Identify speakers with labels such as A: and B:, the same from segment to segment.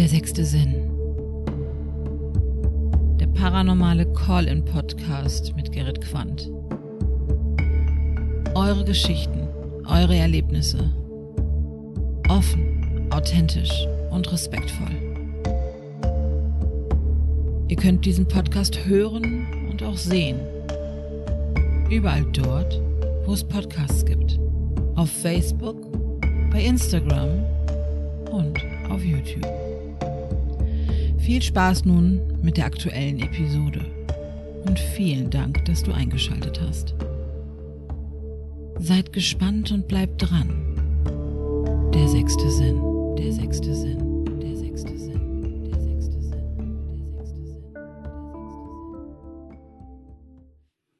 A: Der sechste Sinn. Der paranormale Call-in-Podcast mit Gerrit Quandt. Eure Geschichten, eure Erlebnisse. Offen, authentisch und respektvoll. Ihr könnt diesen Podcast hören und auch sehen. Überall dort, wo es Podcasts gibt. Auf Facebook, bei Instagram und auf YouTube. Viel Spaß nun mit der aktuellen Episode und vielen Dank, dass du eingeschaltet hast. Seid gespannt und bleibt dran. Der sechste Sinn, der sechste Sinn.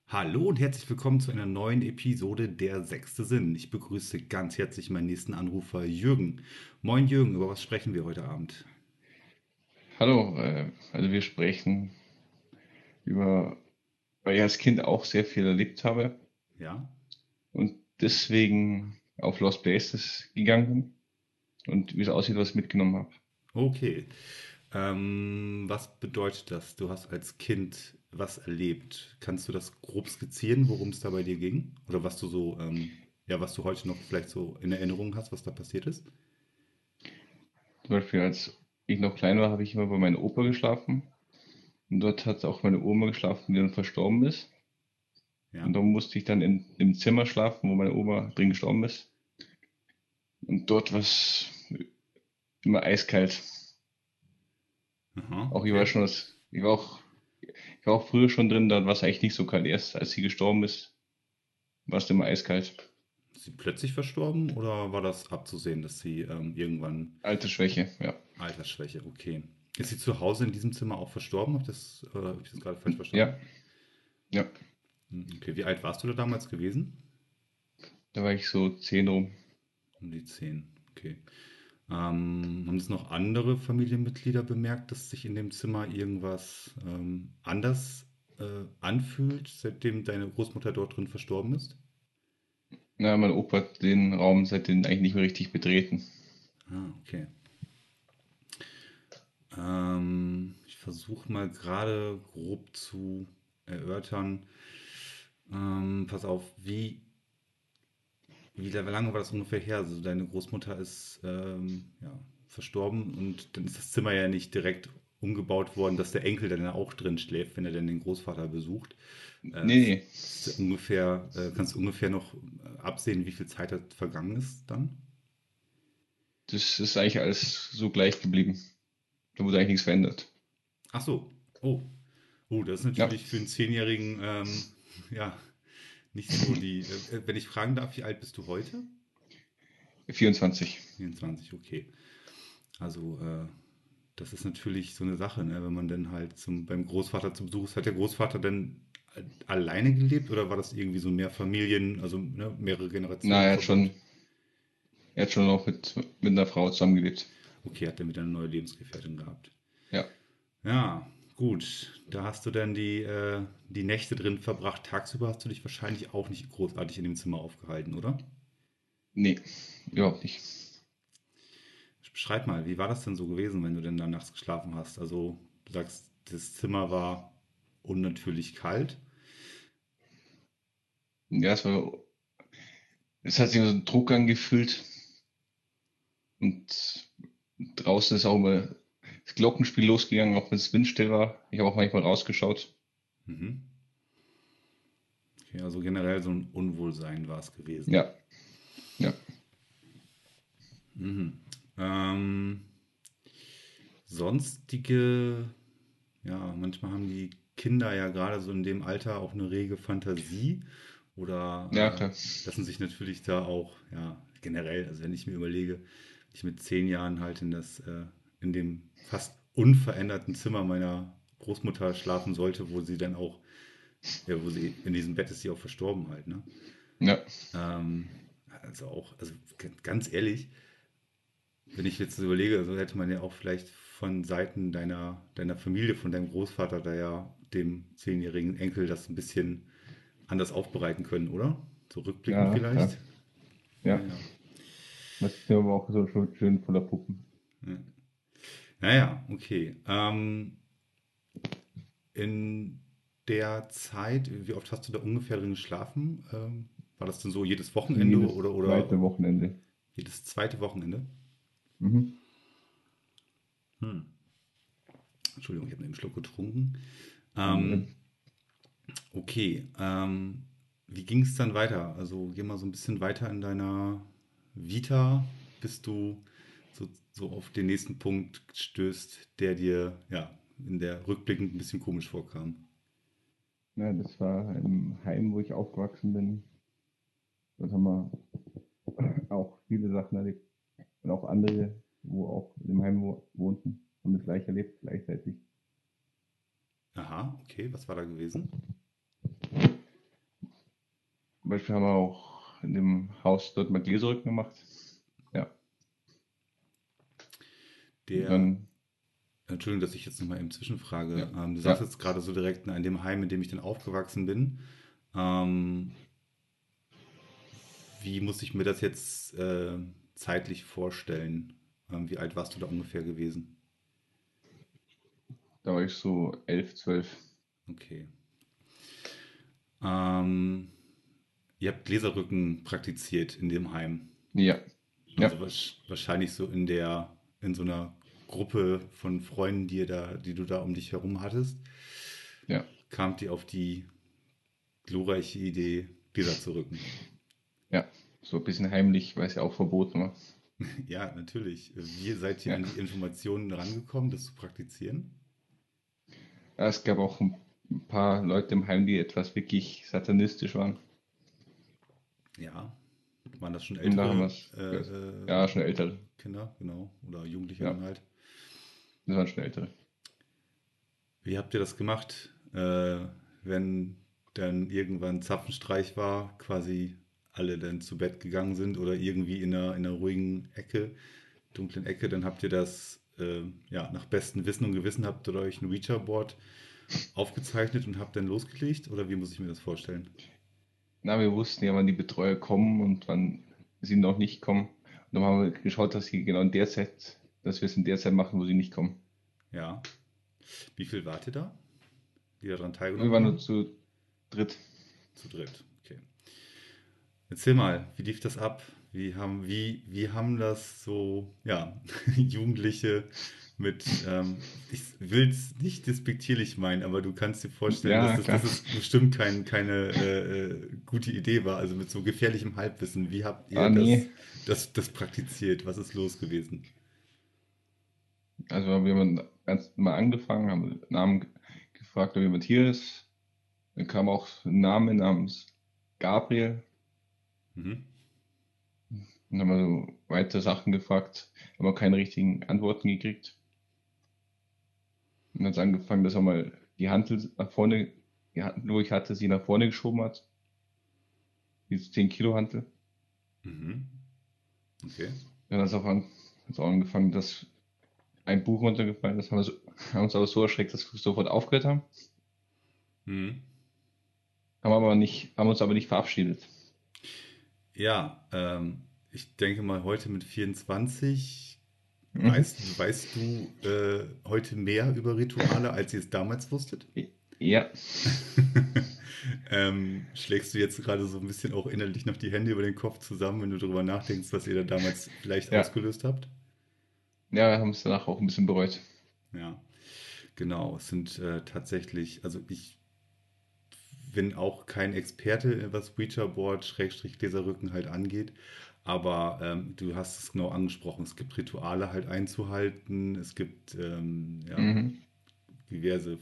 B: Hallo und herzlich willkommen zu einer neuen Episode Der sechste Sinn. Ich begrüße ganz herzlich meinen nächsten Anrufer Jürgen. Moin Jürgen, über was sprechen wir heute Abend?
C: Hallo, äh, also wir sprechen über, weil ich als Kind auch sehr viel erlebt habe
B: Ja?
C: und deswegen auf Lost Places gegangen bin und wie es aussieht, was ich mitgenommen habe.
B: Okay. Ähm, was bedeutet das? Du hast als Kind was erlebt. Kannst du das grob skizzieren, worum es da bei dir ging? Oder was du so, ähm, ja, was du heute noch vielleicht so in Erinnerung hast, was da passiert ist?
C: Zum Beispiel, als ich noch klein war, habe ich immer bei meinem Opa geschlafen und dort hat auch meine Oma geschlafen, die dann verstorben ist.
B: Ja.
C: Und da musste ich dann in, im Zimmer schlafen, wo meine Oma drin gestorben ist. Und dort war es immer eiskalt.
B: Aha.
C: Auch ich war schon das, ich war auch, ich war auch früher schon drin, da war es eigentlich nicht so kalt. Erst als sie gestorben ist, war es immer eiskalt.
B: Sie plötzlich verstorben oder war das abzusehen, dass sie ähm, irgendwann
C: Altersschwäche, ja.
B: Altersschwäche, okay. Ist sie zu Hause in diesem Zimmer auch verstorben? Hab das, äh, hab ich das gerade falsch verstanden?
C: Ja. Ja.
B: Hm, Okay, wie alt warst du da damals gewesen?
C: Da war ich so zehn rum.
B: Um die 10, okay. Ähm, haben es noch andere Familienmitglieder bemerkt, dass sich in dem Zimmer irgendwas ähm, anders äh, anfühlt, seitdem deine Großmutter dort drin verstorben ist?
C: Na, mein Opa hat den Raum seitdem eigentlich nicht mehr richtig betreten.
B: Ah, okay. Ähm, ich versuche mal gerade grob zu erörtern. Ähm, pass auf, wie, wie lange war das ungefähr her? Also deine Großmutter ist ähm, ja, verstorben und dann ist das Zimmer ja nicht direkt umgebaut worden, dass der Enkel dann auch drin schläft, wenn er dann den Großvater besucht. Äh,
C: Nee,
B: ungefähr, äh, kannst du ungefähr noch äh, absehen, wie viel Zeit da vergangen ist dann?
C: Das ist eigentlich alles so gleich geblieben. Da wurde eigentlich nichts verändert.
B: Ach so. Oh. Oh, das ist
C: Ja.
B: natürlich für einen Zehnjährigen, ähm, ja, nicht so die. Äh, wenn ich fragen darf, wie alt bist du heute?
C: 24.
B: 24, okay. Also, äh, das ist natürlich so eine Sache, ne? Wenn man dann halt zum, beim Großvater zu Besuch ist. Hat der Großvater denn alleine gelebt oder war das irgendwie so mehr Familien, also ne, mehrere Generationen?
C: Na, er hat schon, er hat schon noch mit, mit einer Frau zusammengelebt.
B: Okay, hat er wieder eine neue Lebensgefährtin gehabt.
C: Ja.
B: Ja, gut. Da hast du dann die, äh, die Nächte drin verbracht. Tagsüber hast du dich wahrscheinlich auch nicht großartig in dem Zimmer aufgehalten, oder?
C: Nee, überhaupt nicht.
B: Beschreib mal, wie war das denn so gewesen, wenn du denn da nachts geschlafen hast? Also, du sagst, das Zimmer war unnatürlich kalt.
C: Ja, es war, es hat sich so ein Druck angefühlt. Und draußen ist auch immer das Glockenspiel losgegangen, auch wenn es windstill war. Ich habe auch manchmal rausgeschaut.
B: Mhm. Okay, also generell so ein Unwohlsein war es gewesen.
C: Ja, ja.
B: Mhm. Ähm, sonstige, ja, manchmal haben die Kinder ja gerade so in dem Alter auch eine rege Fantasie oder
C: Ja,
B: äh, lassen sich natürlich da auch, ja, generell, also wenn ich mir überlege, ich mit zehn Jahren halt in das, äh, in dem fast unveränderten Zimmer meiner Großmutter schlafen sollte, wo sie dann auch, ja, wo sie in diesem Bett ist sie auch verstorben halt, ne?
C: Ja,
B: Ähm, also auch, also ganz ehrlich, wenn ich jetzt so überlege, also hätte man ja auch vielleicht von Seiten deiner, deiner Familie, von deinem Großvater, da ja dem zehnjährigen Enkel das ein bisschen anders aufbereiten können, oder? So rückblickend
C: Ja,
B: vielleicht.
C: ja. Das Zimmer war auch so schön, schön voller Puppen.
B: Ja. Naja, okay. Ähm, in der Zeit, wie oft hast du da ungefähr drin geschlafen? Ähm, war das denn so jedes Wochenende
C: Jedes
B: oder, oder
C: zweite Wochenende.
B: jedes zweite Wochenende?
C: Mhm.
B: Hm. Entschuldigung, ich habe einen Schluck getrunken. Ähm, okay, ähm, wie ging es dann weiter? Also geh mal so ein bisschen weiter in deiner Vita, bis du so, so auf den nächsten Punkt stößt, der dir ja in der rückblickend ein bisschen komisch vorkam.
C: Ja, das war im Heim, wo ich aufgewachsen bin. Dort haben wir auch viele Sachen erlebt. Und auch andere, wo auch im Heim wo- wohnten, haben das gleich erlebt, gleichzeitig.
B: Aha, okay, was war da gewesen?
C: Zum Beispiel haben wir auch in dem Haus dort mal Gläserrücken gemacht. Ja,
B: Der,
C: dann,
B: Entschuldigung, dass ich jetzt nochmal eben zwischenfrage.
C: Ja.
B: Ähm, du
C: Ja.
B: sagst jetzt gerade so direkt in dem Heim, in dem ich dann aufgewachsen bin. Ähm, wie muss ich mir das jetzt äh, zeitlich vorstellen? Ähm, wie alt warst du da ungefähr gewesen?
C: da war ich so elf, zwölf.
B: Okay. Ähm, ihr habt Gläserrücken praktiziert in dem Heim.
C: Ja, Ja.
B: Also wahrsch- wahrscheinlich so in der, in so einer Gruppe von Freunden, die, ihr da, die du da um dich herum hattest,
C: ja.
B: kamt ihr auf die glorreiche Idee, Gläser zu rücken.
C: Ja, so ein bisschen heimlich, weil es ja auch verboten war.
B: Ja, natürlich. Wie seid ihr
C: Ja.
B: an die Informationen rangekommen, das zu praktizieren?
C: Ja, es gab auch ein paar Leute im Heim, die etwas wirklich satanistisch waren.
B: Ja. Waren das schon ältere äh, äh,
C: Ja, schon ältere.
B: Kinder, genau, oder Jugendliche
C: Ja.
B: halt?
C: Das waren schon ältere.
B: Wie habt ihr das gemacht, äh, wenn dann irgendwann Zapfenstreich war, quasi alle dann zu Bett gegangen sind oder irgendwie in einer, in einer ruhigen Ecke, dunklen Ecke, dann habt ihr das äh, ja, nach bestem Wissen und Gewissen habt ihr euch ein Ouija-Board aufgezeichnet und habt dann losgelegt oder wie muss ich mir das vorstellen?
C: Na, wir wussten ja, wann die Betreuer kommen und wann sie noch nicht kommen. Und dann haben wir geschaut, dass sie genau in der Zeit, dass wir es in der Zeit machen, wo sie nicht kommen.
B: Ja. Wie viel wart ihr da, die daran
C: Wir
B: teilgenommen
C: waren
B: haben?
C: nur zu dritt.
B: Zu dritt. Erzähl mal, wie lief das ab? Wie haben, wie, wie haben das so, ja, Jugendliche mit, ähm, ich will es nicht despektierlich meinen, aber du kannst dir vorstellen,
C: Ja,
B: dass, das, dass es bestimmt kein, keine äh, äh, gute Idee war, also mit so gefährlichem Halbwissen. Wie habt ihr
C: Ah, nee.
B: das, das, das praktiziert? Was ist los gewesen?
C: Also wir haben ganz mal angefangen, haben Namen ge- gefragt, ob jemand hier ist. Dann kam auch ein Name namens Gabriel.
B: Mhm.
C: Dann haben wir so weitere Sachen gefragt, haben aber keine richtigen Antworten gekriegt. Und dann hat es angefangen, dass er mal die Hantel nach vorne, die wo ich hatte, sie nach vorne geschoben hat. Diese 10 Kilo Hantel.
B: Mhm. Okay.
C: Dann hat es auch, an, hat's auch angefangen, dass ein Buch runtergefallen ist. Haben, wir so, haben uns aber so erschreckt, dass wir sofort aufgehört haben.
B: Mhm.
C: Haben aber nicht, haben uns aber nicht verabschiedet.
B: Ja, ähm, ich denke mal, heute mit 24
C: Mhm.
B: weißt, weißt du äh, heute mehr über Rituale, als ihr es damals wusstet?
C: Ja,
B: ähm, schlägst du jetzt gerade so ein bisschen auch innerlich noch die Hände über den Kopf zusammen, wenn du darüber nachdenkst, was ihr da damals vielleicht
C: Ja.
B: ausgelöst habt?
C: ja, wir haben es danach auch ein bisschen bereut.
B: Ja, genau. Es sind äh, tatsächlich, also ich bin auch kein Experte, was Ouija-Board, Schrägstrich Gläserrücken halt angeht. Aber ähm, du hast es genau angesprochen. Es gibt Rituale halt einzuhalten. Es gibt ähm, ja,
C: Mhm.
B: diverse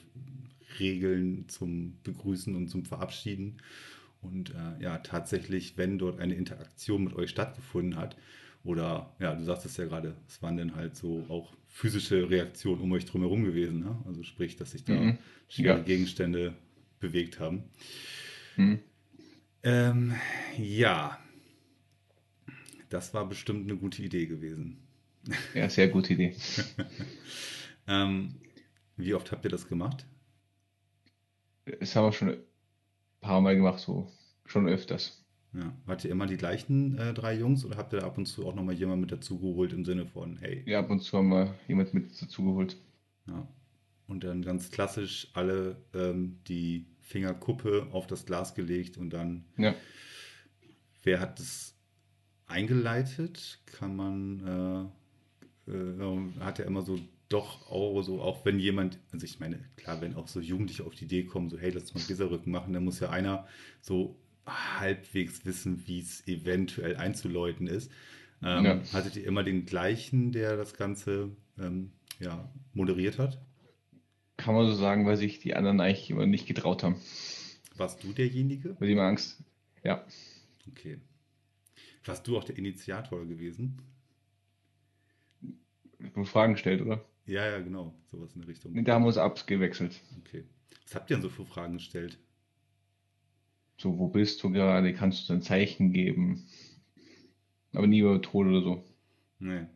B: Regeln zum Begrüßen und zum Verabschieden. Und äh, ja, tatsächlich, wenn dort eine Interaktion mit euch stattgefunden hat, oder ja, du sagst es ja gerade, es waren dann halt so auch physische Reaktionen um euch drumherum gewesen. Ne? Also sprich, dass sich da
C: Mhm.
B: schwere
C: Ja.
B: Gegenstände bewegt haben.
C: Mhm.
B: Ähm, ja, das war bestimmt eine gute Idee gewesen.
C: Ja, sehr gute Idee.
B: Ähm, wie oft habt ihr das gemacht?
C: Das haben wir schon ein paar Mal gemacht, so schon öfters.
B: Ja. Wart ihr immer die gleichen äh, drei Jungs oder habt ihr da ab und zu auch nochmal jemanden mit dazugeholt im Sinne von, hey,
C: Ja, ab und zu haben wir jemand mit dazugeholt.
B: ja. Und dann ganz klassisch alle ähm, die Fingerkuppe auf das Glas gelegt und dann,
C: Ja.
B: wer hat das eingeleitet? Kann man, äh, äh, hat ja immer so doch auch so, auch wenn jemand, also ich meine, klar, wenn auch so Jugendliche auf die Idee kommen, so, hey, lass mal Gläserrücken machen, dann muss ja einer so halbwegs wissen, wie es eventuell einzuläuten ist. Ähm,
C: Ja.
B: Hattet ihr immer den gleichen, der das Ganze ähm, ja, moderiert hat?
C: Kann man so sagen, weil sich die anderen eigentlich immer nicht getraut haben.
B: Warst du derjenige?
C: Weil die immer Angst. Ja.
B: Okay. Warst du auch der Initiator gewesen?
C: Du Fragen gestellt, oder?
B: Ja, ja, genau. Sowas in der Richtung.
C: Nee, Da haben wir uns abgewechselt.
B: Okay. Was habt ihr denn so für Fragen gestellt?
C: So, wo bist du gerade? Kannst du ein Zeichen geben? Aber nie über Tod oder so.
B: Nee.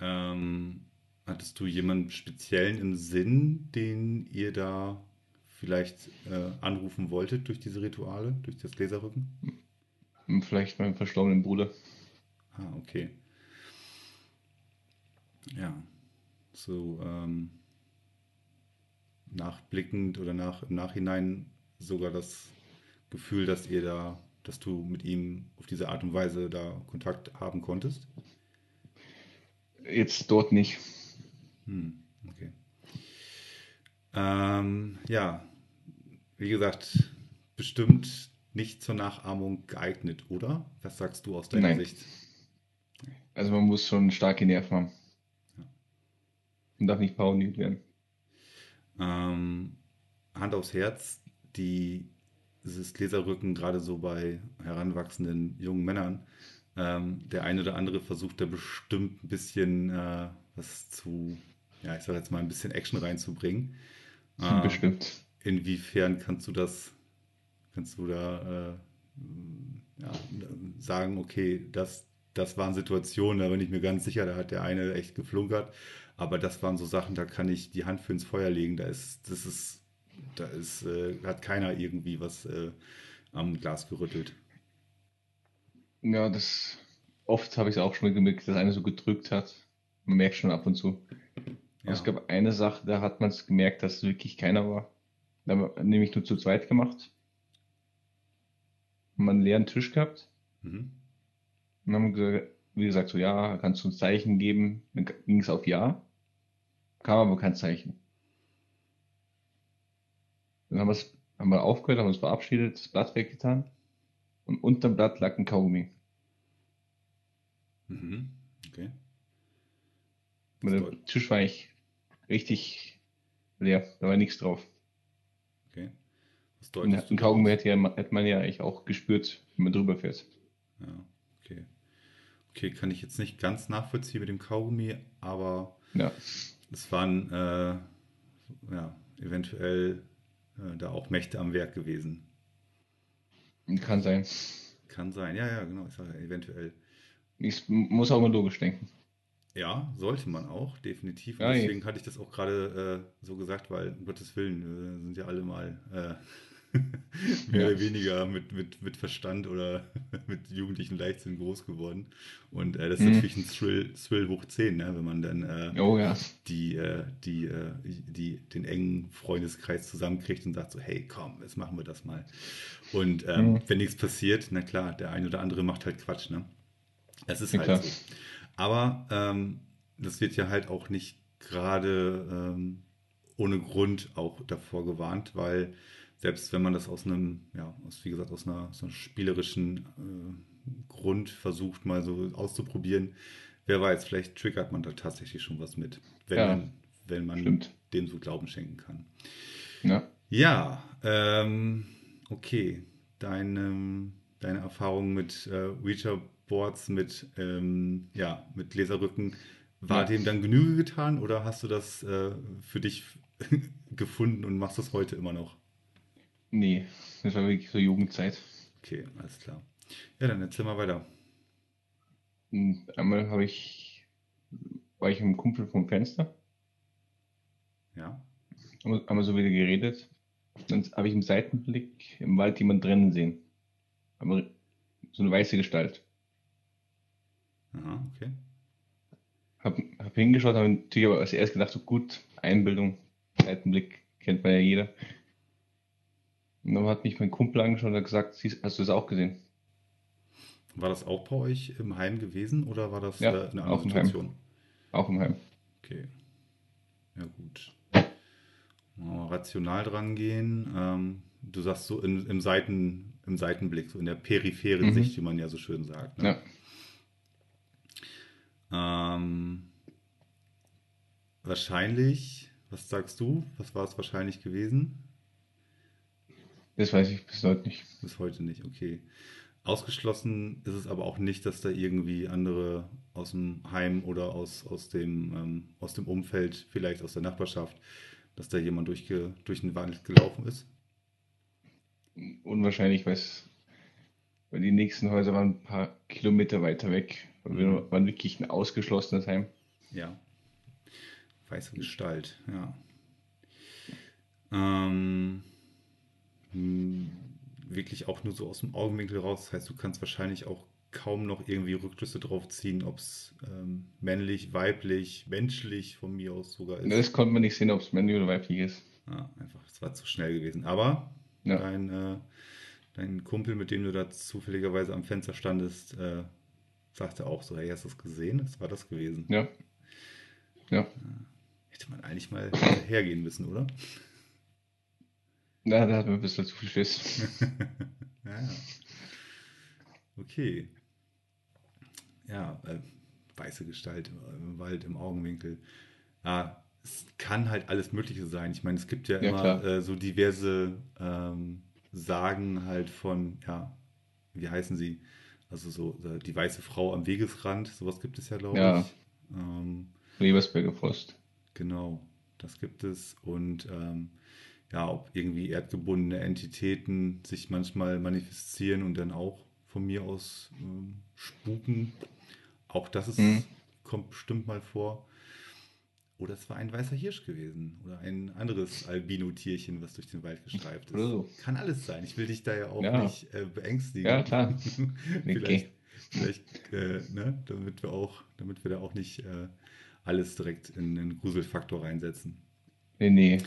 B: Ähm, hattest du jemanden speziellen im Sinn, den ihr da vielleicht äh, anrufen wolltet durch diese Rituale, durch das Gläserrücken?
C: Vielleicht meinen verstorbenen Bruder.
B: Ah, okay. Ja. So ähm, nachblickend oder nach, im Nachhinein sogar das Gefühl, dass ihr da, dass du mit ihm auf diese Art und Weise da Kontakt haben konntest?
C: Jetzt dort nicht.
B: Hm, okay. Ähm, ja, wie gesagt, bestimmt nicht zur Nachahmung geeignet, oder? Was sagst du aus deiner
C: Nein.
B: Sicht?
C: Also man muss schon starke Nerven haben.
B: Ja.
C: Und darf nicht paranoid werden.
B: Ähm, Hand aufs Herz, die, dieses Gläserrücken gerade so bei heranwachsenden jungen Männern, ähm, der eine oder andere versucht da bestimmt ein bisschen äh, was zu, ja, ich sag jetzt mal ein bisschen Action reinzubringen. Ähm,
C: Bestimmt.
B: Inwiefern kannst du das, kannst du da äh, ja, sagen, okay, das, das waren Situationen, da bin ich mir ganz sicher, da hat der eine echt geflunkert, aber das waren so Sachen, da kann ich die Hand für ins Feuer legen, da ist, das ist, da ist, äh, hat keiner irgendwie was äh, am Glas gerüttelt.
C: Ja, das oft habe ich es auch schon mal gemerkt, dass einer so gedrückt hat. Man merkt schon ab und zu.
B: Ja.
C: es gab eine Sache, da hat man es gemerkt, dass es wirklich keiner war. Da haben wir nämlich nur zu zweit gemacht. Haben einen leeren Tisch gehabt.
B: Mhm.
C: Und haben gesagt, wie gesagt, so ja, kannst du ein Zeichen geben? Dann ging es auf Ja. Kam aber kein Zeichen. Dann haben wir es, haben wir aufgehört, haben uns verabschiedet, das Blatt weggetan. Und unterm Blatt lag ein Kaugummi.
B: Mhm. Okay.
C: Der Tisch war eigentlich richtig leer, da war nichts drauf.
B: Okay. Was
C: Und
B: deutest du
C: ein Kaugummi hätte, ja, hätte man ja eigentlich auch gespürt, wenn man drüber fährt.
B: Ja, okay. Okay, kann ich jetzt nicht ganz nachvollziehen mit dem Kaugummi, aber
C: Ja,
B: es waren äh, ja, eventuell äh, da auch Mächte am Werk gewesen.
C: kann sein.
B: Kann sein, ja, ja, genau, ich sage ja, eventuell.
C: Ich muss auch mal logisch denken.
B: Ja, sollte man auch, definitiv. Und deswegen hatte ich das auch gerade äh, so gesagt, weil, um Gottes Willen, wir sind ja alle mal äh, mehr
C: Ja.
B: oder weniger mit, mit, mit Verstand oder mit jugendlichen Leichtsinn groß geworden. Und äh, das ist
C: Mhm.
B: natürlich ein Thrill, Thrill hoch 10, ne, wenn man dann äh,
C: Oh ja,
B: die, äh, die, äh, die, den engen Freundeskreis zusammenkriegt und sagt so, hey, komm, jetzt machen wir das mal. Und ähm,
C: Mhm.
B: wenn nichts passiert, na klar, der eine oder andere macht halt Quatsch, ne? Es ist
C: Ja,
B: halt
C: klar.
B: so. Aber ähm, das wird ja halt auch nicht gerade ähm, ohne Grund auch davor gewarnt, weil selbst wenn man das aus einem, ja, aus, wie gesagt, aus einer, aus einer spielerischen äh, Grund versucht, mal so auszuprobieren, wer weiß, vielleicht triggert man da tatsächlich schon was mit, wenn
C: Ja,
B: man, wenn man
C: stimmt.
B: dem so Glauben schenken kann.
C: ja.
B: Ja, ähm, okay. Deine, deine Erfahrung mit äh, Ouija-Boards, mit, ähm, ja, mit Laserrücken, war
C: Ja.
B: dem dann Genüge getan oder hast du das äh, für dich gefunden und machst das heute immer noch?
C: Nee, das war wirklich so Jugendzeit.
B: Okay, alles klar. Ja, dann erzähl mal weiter.
C: Und einmal habe ich, war ich mit einem Kumpel vom Fenster,
B: Ja,
C: haben wir- haben wir so wieder geredet. Dann habe ich im Seitenblick im Wald jemand drinnen sehen. Aber so eine weiße Gestalt.
B: Aha, okay.
C: Hab, hab hingeschaut, habe natürlich aber als erst gedacht, so gut, Einbildung, Seitenblick, kennt man ja jeder. Und dann hat mich mein Kumpel angeschaut und hat gesagt, "Siehst- hast du das auch gesehen?
B: War das auch bei euch im Heim gewesen oder war das
C: Ja,
B: äh, eine
C: auch
B: andere
C: im Heim.
B: Situation?
C: Auch im Heim.
B: Okay. Ja, gut. Mal rational dran gehen. Ähm, du sagst so in, im, Seiten, im Seitenblick, so in der peripheren
C: Mhm.
B: Sicht, wie man ja so schön sagt. Ne?
C: Ja.
B: Ähm, wahrscheinlich, was sagst du? Was war es wahrscheinlich gewesen?
C: Das weiß ich bis heute nicht.
B: Bis heute nicht, okay. Ausgeschlossen ist es aber auch nicht, dass da irgendwie andere aus dem Heim oder aus, aus, dem, ähm, aus dem Umfeld, vielleicht aus der Nachbarschaft, dass da jemand durchge, durch den Wald gelaufen ist.
C: Unwahrscheinlich, weil es, weil die nächsten Häuser waren ein paar Kilometer weiter weg. Und wir
B: Mhm.
C: waren wirklich ein ausgeschlossenes Heim.
B: Ja. Weiße Gestalt, ja. Ähm, hm, wirklich auch nur so aus dem Augenwinkel raus. Das heißt, du kannst wahrscheinlich auch kaum noch irgendwie Rückschlüsse drauf ziehen, ob es ähm, männlich, weiblich, menschlich von mir aus sogar ist.
C: Das konnte man nicht sehen, ob es männlich oder weiblich ist.
B: Ja, einfach, es war zu schnell gewesen. Aber
C: Ja.
B: dein, äh, dein Kumpel, mit dem du da zufälligerweise am Fenster standest, äh, sagte auch so, hey, hast du das gesehen? Das war das gewesen.
C: Ja. Ja.
B: Hätte man eigentlich mal hergehen müssen, oder?
C: Na, da hat man ein bisschen zu viel Schiss.
B: ja. Okay. Ja, äh, weiße Gestalt im, Wald, im Augenwinkel. Ja, es kann halt alles Mögliche sein. Ich meine, es gibt ja
C: Ja,
B: immer äh, so diverse ähm, Sagen halt von, ja, wie heißen sie? Also so die weiße Frau am Wegesrand, sowas gibt es ja, glaube
C: Ja.
B: ich. Ähm,
C: Lebersberger Forst.
B: Genau, das gibt es. Und ähm, ja, ob irgendwie erdgebundene Entitäten sich manchmal manifestieren und dann auch von mir aus ähm, spuken. Auch das ist,
C: Mhm.
B: kommt bestimmt mal vor. Oder es war ein weißer Hirsch gewesen oder ein anderes Albino-Tierchen, was durch den Wald gestreift ist.
C: So.
B: Kann alles sein. Ich will dich da ja auch
C: Ja.
B: nicht äh, beängstigen.
C: Ja, klar.
B: vielleicht, vielleicht äh, ne, damit wir auch, damit wir da auch nicht äh, alles direkt in den Gruselfaktor reinsetzen.
C: Nee, nee,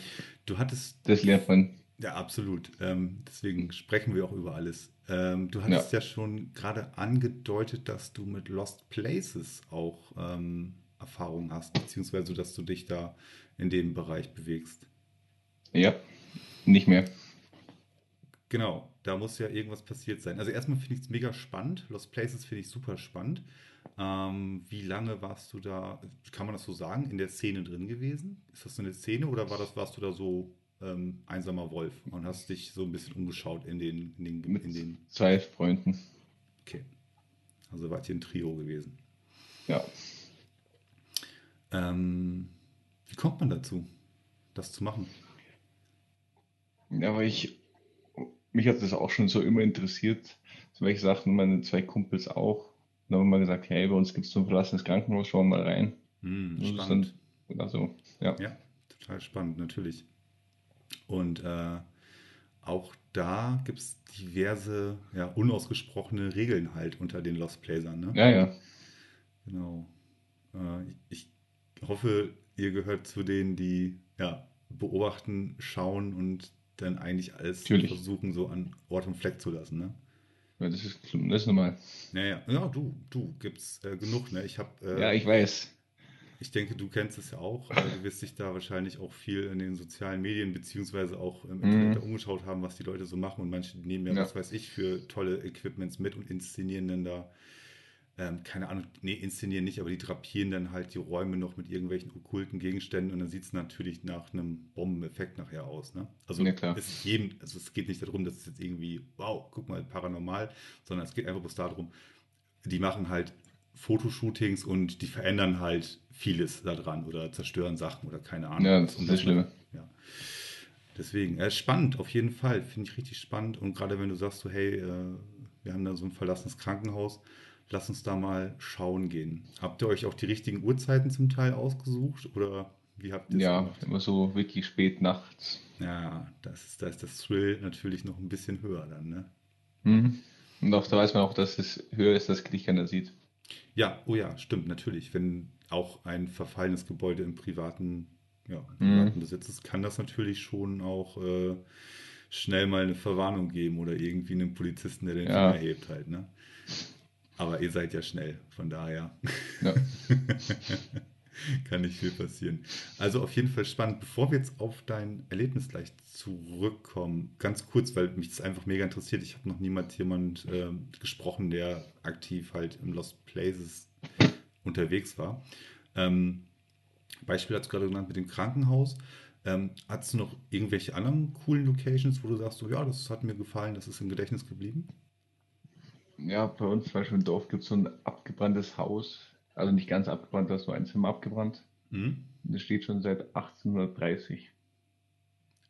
B: Du hattest,
C: das lernt man.
B: ja absolut, ähm, deswegen sprechen wir auch über alles. Ähm, du hattest ja, schon gerade angedeutet, dass du mit Lost Places auch ähm, Erfahrung hast, beziehungsweise dass du dich da in dem Bereich bewegst.
C: Ja, nicht mehr.
B: Genau, da muss ja irgendwas passiert sein. Also erstmal finde ich es mega spannend. Lost Places finde ich super spannend. Ähm, wie lange warst du da, kann man das so sagen, in der Szene drin gewesen? Ist das so eine Szene oder war das, warst du da so ähm, einsamer Wolf und hast dich so ein bisschen umgeschaut in den, in den,
C: Mit
B: in den,
C: zwei Freunden.
B: okay. Also wart ihr ein Trio gewesen.
C: Ja.
B: Ähm, wie kommt man dazu, das zu machen?
C: Ja, aber ich, mich hat das auch schon so immer interessiert. So welche Sachen, meine zwei Kumpels auch. Dann haben wir mal gesagt, hey, bei uns gibt es so ein verlassenes Krankenhaus, schauen wir mal rein.
B: Hm, spannend.
C: dann, also, ja.
B: Ja, total spannend, natürlich. Und äh, auch da gibt es diverse, ja, unausgesprochene Regeln halt unter den Lost Placern, ne?
C: Ja, ja.
B: Genau. Äh, ich hoffe, ihr gehört zu denen, die ja, beobachten, schauen und dann eigentlich alles
C: Natürlich.
B: versuchen, so an Ort und Fleck zu lassen, ne?
C: ja das, ist, das ist normal.
B: Naja, ja, du, du, gibt's äh, genug, ne? Ich habe äh,
C: Ja, ich weiß.
B: Ich denke, du kennst es ja auch. Äh, Du wirst dich da wahrscheinlich auch viel in den sozialen Medien beziehungsweise auch im Internet
C: Mhm.
B: umgeschaut haben, was die Leute so machen. Und manche nehmen ja,
C: Ja.
B: was weiß ich, für tolle Equipments mit und inszenieren dann da, ähm, keine Ahnung, nee, inszenieren nicht, aber die drapieren dann halt die Räume noch mit irgendwelchen okkulten Gegenständen und dann sieht es natürlich nach einem Bombeneffekt nachher aus. Ne? Also
C: Ja, klar.
B: es jedem, also es geht nicht darum, dass es jetzt irgendwie, wow, guck mal, paranormal, sondern es geht einfach bloß darum, die machen halt Fotoshootings und die verändern halt vieles daran oder zerstören Sachen oder keine Ahnung.
C: Ja, das ist das Schlimme.
B: Ja. Deswegen, äh, spannend, auf jeden Fall. Finde ich richtig spannend. Und gerade wenn du sagst, so, hey, äh, wir haben da so ein verlassenes Krankenhaus, lass uns da mal schauen gehen. Habt ihr euch auch die richtigen Uhrzeiten zum Teil ausgesucht oder wie habt ihr es
C: Ja,
B: gemacht?
C: immer so wirklich spät nachts.
B: Ja, das ist, da ist das Thrill natürlich noch ein bisschen höher dann, ne?
C: Mhm. Und auch da weiß man auch, dass es höher ist, dass dich keiner sieht.
B: Ja, oh ja, stimmt, natürlich. Wenn auch ein verfallenes Gebäude im privaten, ja, im
C: Mhm.
B: privaten Besitz ist, kann das natürlich schon auch äh, schnell mal eine Verwarnung geben oder irgendwie einen Polizisten, der den
C: Ja.
B: Finger hebt halt, ne? Aber ihr seid ja schnell, von daher
C: Ja.
B: kann nicht viel passieren. Also auf jeden Fall spannend. Bevor wir jetzt auf dein Erlebnis gleich zurückkommen, ganz kurz, weil mich das einfach mega interessiert. Ich habe noch niemals jemand äh, gesprochen, der aktiv halt im Lost Places unterwegs war. Ähm, Beispiel hast du gerade genannt mit dem Krankenhaus. Ähm, hast du noch irgendwelche anderen coolen Locations, wo du sagst, so ja, das hat mir gefallen, das ist im Gedächtnis geblieben?
C: Ja, bei uns zum Beispiel im Dorf gibt es so ein abgebranntes Haus. Also nicht ganz abgebrannt, da ist nur ein Zimmer abgebrannt.
B: Mhm.
C: Das steht schon seit 1830.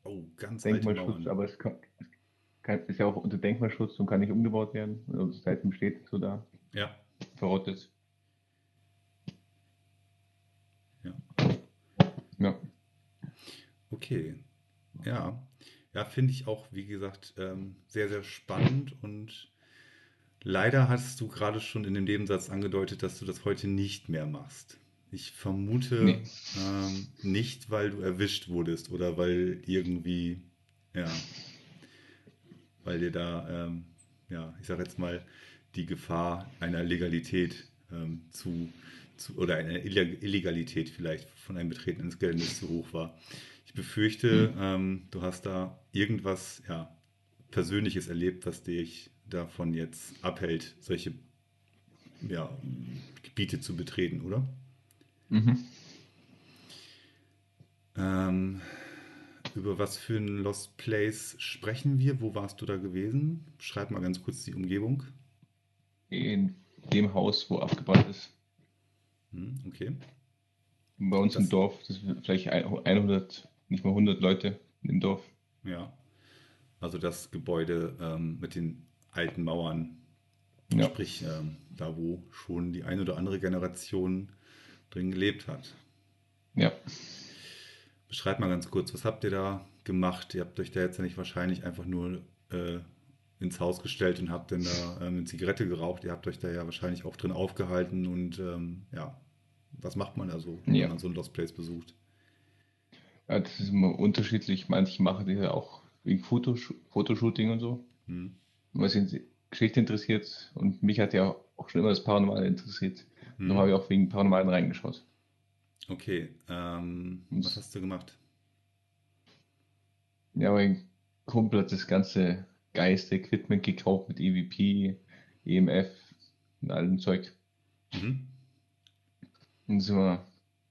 B: Oh, ganz
C: Denkmalschutz, aber es kann, es kann, ist ja auch unter Denkmalschutz und kann nicht umgebaut werden. Also seitdem steht es so da,
B: Ja,
C: verrottet.
B: ja.
C: Ja.
B: Okay, ja. Ja, finde ich auch, wie gesagt, ähm, sehr, sehr spannend und leider hast du gerade schon in dem Nebensatz angedeutet, dass du das heute nicht mehr machst. Ich vermute
C: Nee.
B: ähm, nicht, weil du erwischt wurdest oder weil irgendwie, ja, weil dir da, ähm, ja, ich sag jetzt mal, die Gefahr einer Legalität ähm, zu, zu, oder einer Illeg- Illegalität vielleicht von einem Betreten ins Geländes zu hoch war. Ich befürchte, ähm, du hast da irgendwas, ja, Persönliches erlebt, was dich davon jetzt abhält, solche, ja, Gebiete zu betreten, oder?
C: Mhm.
B: Ähm, über was für ein Lost Place sprechen wir? Wo warst du da gewesen? Schreib mal ganz kurz die Umgebung.
C: In dem Haus, wo abgebrannt ist.
B: Hm, okay.
C: Bei uns
B: Das-
C: im Dorf, das sind vielleicht ein- 100, nicht mal 100 Leute im Dorf.
B: Ja. Also das Gebäude ähm, mit den alten Mauern,
C: Ja.
B: sprich ähm, da, wo schon die eine oder andere Generation drin gelebt hat.
C: Ja.
B: Beschreib mal ganz kurz, was habt ihr da gemacht? Ihr habt euch da jetzt ja nicht wahrscheinlich einfach nur äh, ins Haus gestellt und habt dann da ähm, eine Zigarette geraucht. Ihr habt euch da ja wahrscheinlich auch drin aufgehalten und ähm, ja, was macht man da so, wenn
C: Ja.
B: man so ein Lost Place besucht?
C: Ja, das ist immer unterschiedlich. Manche machen das ja auch wegen Fotosh Fotoshooting und so.
B: Hm?
C: Was die Geschichte interessiert. Und mich hat ja auch schon immer das Paranormale interessiert.
B: Hm.
C: Darum habe ich auch wegen Paranormalen reingeschaut.
B: Okay, ähm,
C: Und-
B: was hast du gemacht?
C: Ja, mein Kumpel hat das ganze Geist-Equipment gekauft mit EVP, EMF und allem Zeug.
B: Mhm.
C: Dann sind wir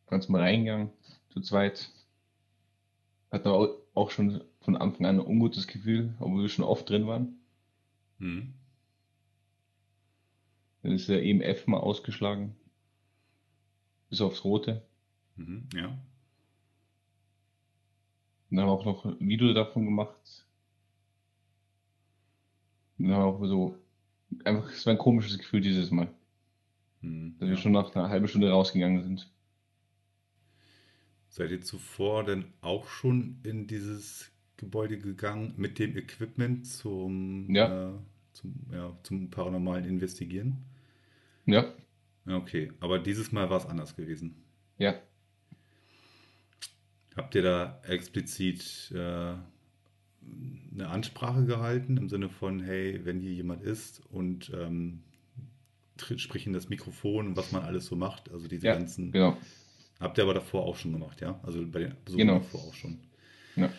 C: ganz mal reingegangen, zu zweit. Hatten aber au- auch schon von Anfang an ein ungutes Gefühl, obwohl wir schon oft drin waren.
B: Mhm.
C: Dann ist der EMF mal ausgeschlagen. Bis aufs Rote.
B: Mhm. Ja.
C: Dann haben wir auch noch ein Video davon gemacht. Dann haben wir auch so, einfach, es war ein komisches Gefühl dieses Mal,
B: Mhm.
C: dass wir
B: Ja.
C: schon nach einer halben Stunde rausgegangen sind.
B: Seid ihr zuvor denn auch schon in dieses Gebäude gegangen mit dem Equipment zum,
C: Ja.
B: äh, zum, ja, zum paranormalen Investigieren?
C: Ja,
B: Okay, aber dieses Mal war es anders gewesen.
C: ja,
B: Habt ihr da explizit äh, eine Ansprache gehalten im Sinne von, hey, wenn hier jemand ist und ähm, sprich in das Mikrofon und was man alles so macht, also diese
C: ja,
B: ganzen.
C: genau.
B: Habt ihr aber davor auch schon gemacht, ja? Also bei den Besuchen
C: Genau.
B: davor auch schon.
C: Ja.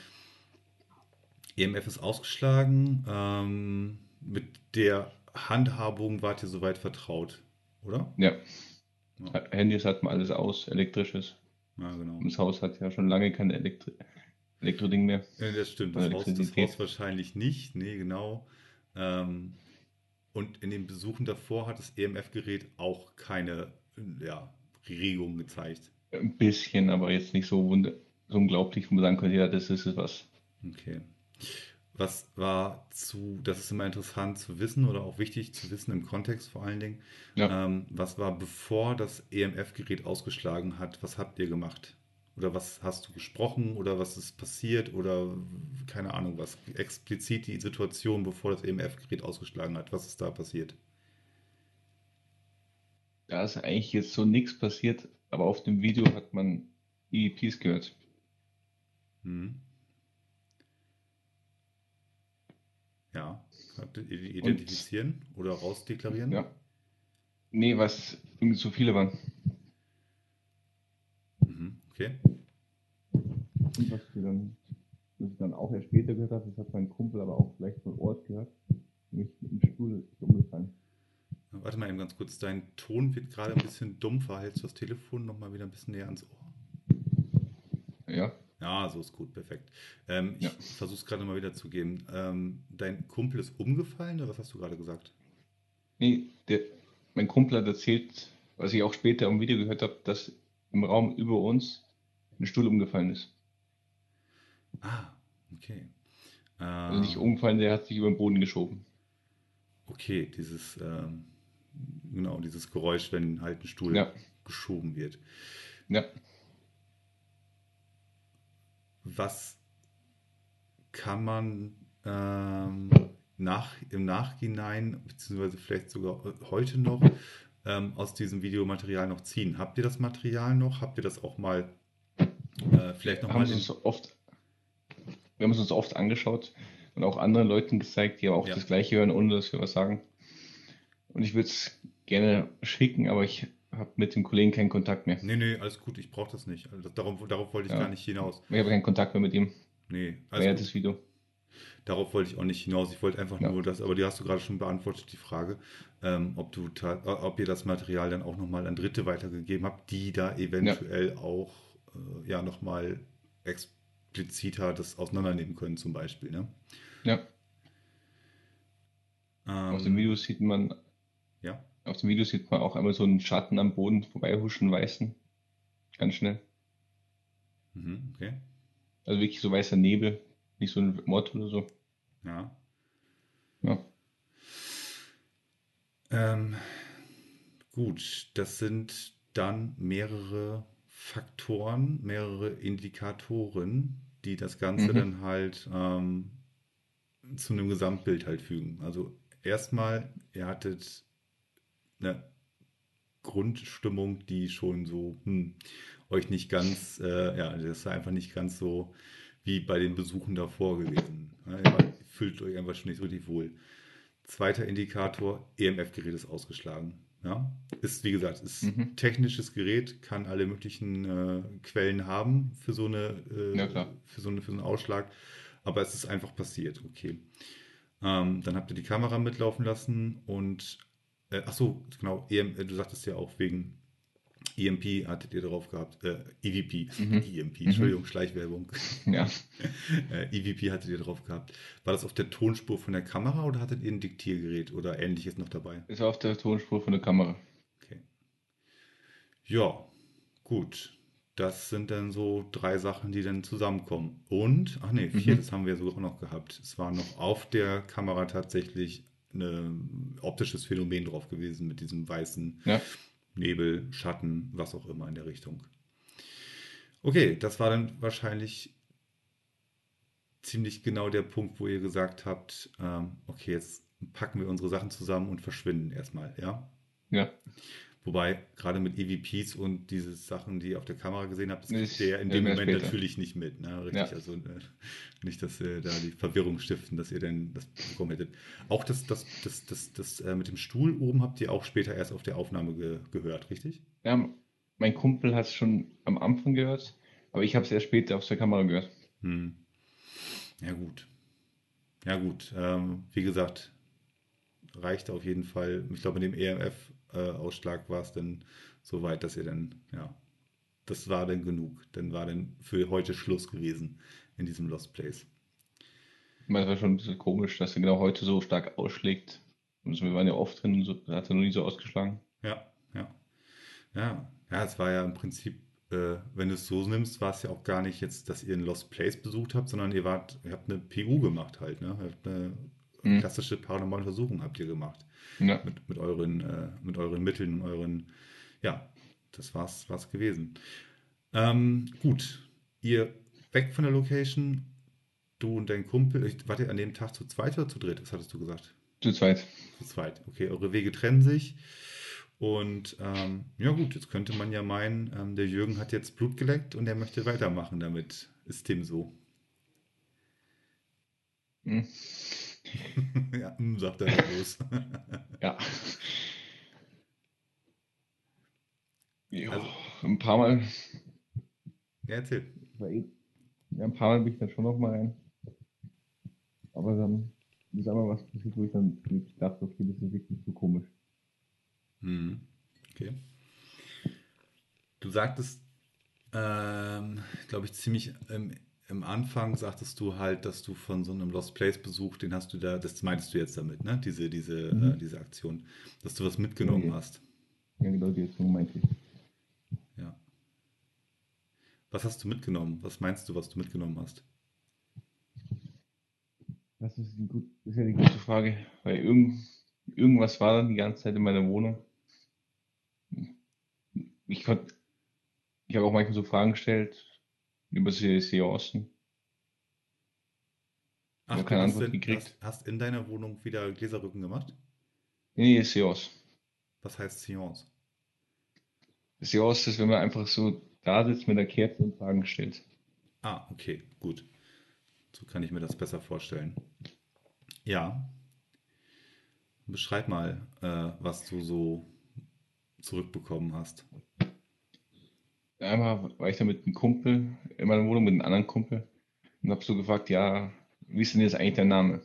B: EMF ist ausgeschlagen. Ähm, mit der Handhabung wart ihr soweit vertraut, oder?
C: Ja.
B: Ja.
C: Handys hatten wir alles aus, elektrisches.
B: Ja, genau.
C: Und das Haus hat ja schon lange kein Elektri Elektroding mehr.
B: Ja, das stimmt. Das Haus, das. Haus wahrscheinlich nicht. Nee, genau. Ähm, und in den Besuchen davor hat das EMF-Gerät auch keine ja, Regung gezeigt.
C: Ein bisschen, aber jetzt nicht so, so unglaublich, wo man sagen könnte, ja, das ist es was.
B: Okay. Was war zu, das ist immer interessant zu wissen oder auch wichtig zu wissen im Kontext vor allen Dingen.
C: Ja.
B: Ähm, was war bevor das EMF-Gerät ausgeschlagen hat? Was habt ihr gemacht? Oder was hast du gesprochen oder was ist passiert oder keine Ahnung, was explizit die Situation, bevor das EMF-Gerät ausgeschlagen hat, was ist da passiert?
C: Da ist eigentlich jetzt so nichts passiert, aber auf dem Video hat man EVPs gehört.
B: Hm. Ja, identifizieren Und, oder rausdeklarieren?
C: Ja. Nee, was irgendwie zu viele waren.
B: Mhm, okay.
C: Und was wir dann, was ich dann auch erst später gehört habe, das hat mein Kumpel aber auch vielleicht von Ort gehört, nämlich im Stuhl umgefallen.
B: Warte mal eben ganz kurz, dein Ton wird gerade ein bisschen dumpfer. Hältst du das Telefon nochmal wieder ein bisschen näher ans Ohr?
C: Ja.
B: Ja, so ist gut, perfekt. Ähm, ich
C: Ja.
B: versuche es gerade mal wieder zu geben. Ähm, dein Kumpel ist umgefallen oder was hast du gerade gesagt?
C: Nee, der, mein Kumpel hat erzählt, was ich auch später im Video gehört habe, dass im Raum über uns ein Stuhl umgefallen ist.
B: Ah, okay.
C: Also nicht
B: Ähm,
C: umgefallen, der hat sich über den Boden geschoben.
B: okay, dieses, ähm, genau, dieses Geräusch, wenn halt ein Stuhl
C: Ja,
B: geschoben wird.
C: ja.
B: Was kann man ähm, nach, im Nachhinein, beziehungsweise vielleicht sogar heute noch, ähm, aus diesem Videomaterial noch ziehen? Habt ihr das Material noch? Habt ihr das auch mal äh, vielleicht noch
C: haben
B: mal
C: uns oft, wir haben es uns oft angeschaut und auch anderen Leuten gezeigt, die aber auch
B: Ja.
C: das Gleiche hören, ohne dass wir was sagen. Und ich würde es gerne schicken, aber ich habe mit dem Kollegen keinen Kontakt mehr.
B: Nee, nee, alles gut, ich brauche das nicht. Also das, darauf, wollte ich
C: Ja.
B: gar nicht hinaus.
C: Ich habe keinen Kontakt mehr mit ihm
B: Nee, alles
C: des Videos.
B: Darauf wollte ich auch nicht hinaus. Ich wollte einfach
C: Ja.
B: nur das, aber die hast du gerade schon beantwortet, die Frage, ähm, ob du ob ihr das Material dann auch nochmal an Dritte weitergegeben habt, die da eventuell auch äh, ja nochmal expliziter das auseinandernehmen können, zum Beispiel. Ne?
C: Ja, auf dem
B: Ähm,
C: Video sieht man,
B: ja,
C: auf dem Video sieht man auch einmal so einen Schatten am Boden vorbeihuschen, weißen. Ganz schnell.
B: mhm, okay,
C: Also wirklich so weißer Nebel, nicht so ein Mord oder so.
B: ja.
C: Ja,
B: Ähm, gut, das sind dann mehrere Faktoren, mehrere Indikatoren, die das Ganze
C: Mhm.
B: dann halt ähm, zu einem Gesamtbild halt fügen. Also erstmal, ihr hattet eine Grundstimmung, die schon so hm, euch nicht ganz, äh, ja, das ist einfach nicht ganz so wie bei den Besuchen davor gewesen. Ja, ihr fühlt euch einfach schon nicht so richtig wohl. Zweiter Indikator, EMF-Gerät ist ausgeschlagen. Ja? Ist, wie gesagt, ist
C: Mhm.
B: ein technisches Gerät, kann alle möglichen äh, Quellen haben für so, eine, äh,
C: Ja,
B: für, so eine, für so einen Ausschlag, aber es ist einfach passiert, okay. Ähm, dann habt ihr die Kamera mitlaufen lassen und, äh, ach so, genau, EM, äh, du sagtest ja auch wegen EMP hattet ihr drauf gehabt, äh, EVP,
C: Mhm.
B: EMP,
C: Mhm.
B: Entschuldigung, Schleichwerbung.
C: ja.
B: Äh, EVP hattet ihr drauf gehabt. War das auf der Tonspur von der Kamera oder hattet ihr ein Diktiergerät oder ähnliches noch dabei?
C: War auf der Tonspur von der Kamera.
B: Okay. Ja, gut. Das sind dann so drei Sachen, die dann zusammenkommen. Und, ach nee, vier,
C: Mhm.
B: das haben wir sogar noch gehabt. Es war noch auf der Kamera tatsächlich ein optisches Phänomen drauf gewesen mit diesem weißen
C: Ja,
B: Nebel, Schatten, was auch immer in der Richtung. Okay, das war dann wahrscheinlich ziemlich genau der Punkt, wo ihr gesagt habt, ähm, okay, jetzt packen wir unsere Sachen zusammen und verschwinden erstmal, ja?
C: Ja.
B: Wobei, gerade mit EVPs und diese Sachen, die ihr auf der Kamera gesehen habt, das kriegt ihr ja in dem Moment
C: später.
B: natürlich nicht mit, ne? Richtig,
C: Ja.
B: also äh, nicht, dass wir da die Verwirrung stiften, dass ihr denn das bekommen hättet. Auch das, das, das, das, das äh, mit dem Stuhl oben habt ihr auch später erst auf der Aufnahme ge gehört, richtig?
C: Ja, mein Kumpel hat es schon am Anfang gehört, aber ich habe es erst später auf der Kamera gehört.
B: Hm. Ja, gut. Ja, gut. Ähm, wie gesagt, reicht auf jeden Fall. Ich glaube, mit dem EMF-Ausschlag war es dann so weit, dass ihr dann, ja, das war dann genug. Dann war dann für heute Schluss gewesen in diesem Lost Place.
C: Ich meine, Es war schon ein bisschen komisch, dass er genau heute so stark ausschlägt. Also wir waren ja oft drin und so, hat er noch nie so ausgeschlagen.
B: Ja, ja. Ja, ja, es war ja im Prinzip, äh, wenn du es so nimmst, war es ja auch gar nicht jetzt, dass ihr ein Lost Place besucht habt, sondern ihr wart, ihr habt eine PU gemacht halt, ne? Ihr habt eine
C: Mhm.
B: klassische paranormale Untersuchung habt ihr gemacht.
C: Ja,
B: mit, mit, euren, äh, mit euren Mitteln euren, ja, das war's, war's gewesen. Ähm, gut, ihr weg von der Location, du und dein Kumpel, ich, wart ihr an dem Tag zu zweit oder zu dritt? Was hattest du gesagt?
C: Zu zweit.
B: Zu zweit. Okay, eure Wege trennen sich. Und ähm, ja gut, jetzt könnte man ja meinen, ähm, der Jürgen hat jetzt Blut geleckt und er möchte weitermachen damit. Ist dem so?
C: Hm.
B: ja, hm, sagt er los.
C: Ja. Ja,
B: Also-
C: ein paar Mal,
B: ja, erzähl.
C: ja, ein paar Mal bin ich dann schon noch mal rein. Aber dann ist einmal was passiert, wo ich dann wirklich dachte, okay, das ist wirklich zu komisch.
B: Mhm. Okay. Du sagtest, ähm, glaube ich, ziemlich im, im Anfang sagtest du halt, dass du von so einem Lost Place Besuch, den hast du da, das meintest du jetzt damit, ne? Diese, diese,
C: Mhm.
B: äh, diese Aktion, dass du was mitgenommen
C: ja.
B: hast.
C: Ja, genau, die Richtung meinte ich.
B: Ja. Was hast du mitgenommen? Was meinst du, was du mitgenommen hast?
C: Das ist, gut, das ist ja die gute Frage, weil irgend, irgendwas war dann die ganze Zeit in meiner Wohnung. Ich konnte, ich habe auch manchmal so Fragen gestellt über Seancen.
B: Ach,
C: keine
B: hast
C: Antwort
B: in,
C: gekriegt.
B: hast, hast in deiner Wohnung wieder Gläserrücken gemacht?
C: Nee, nee, Seance.
B: Was heißt Seance?
C: Seance ist, wenn man einfach so da sitzt mit der Kerze und Fragen stellt.
B: Ah, okay, gut. So kann ich mir das besser vorstellen. Ja. Beschreib mal, äh, was du so zurückbekommen hast.
C: Einmal war ich da mit einem Kumpel in meiner Wohnung, mit einem anderen Kumpel und habe so gefragt, ja, wie ist denn jetzt eigentlich dein Name?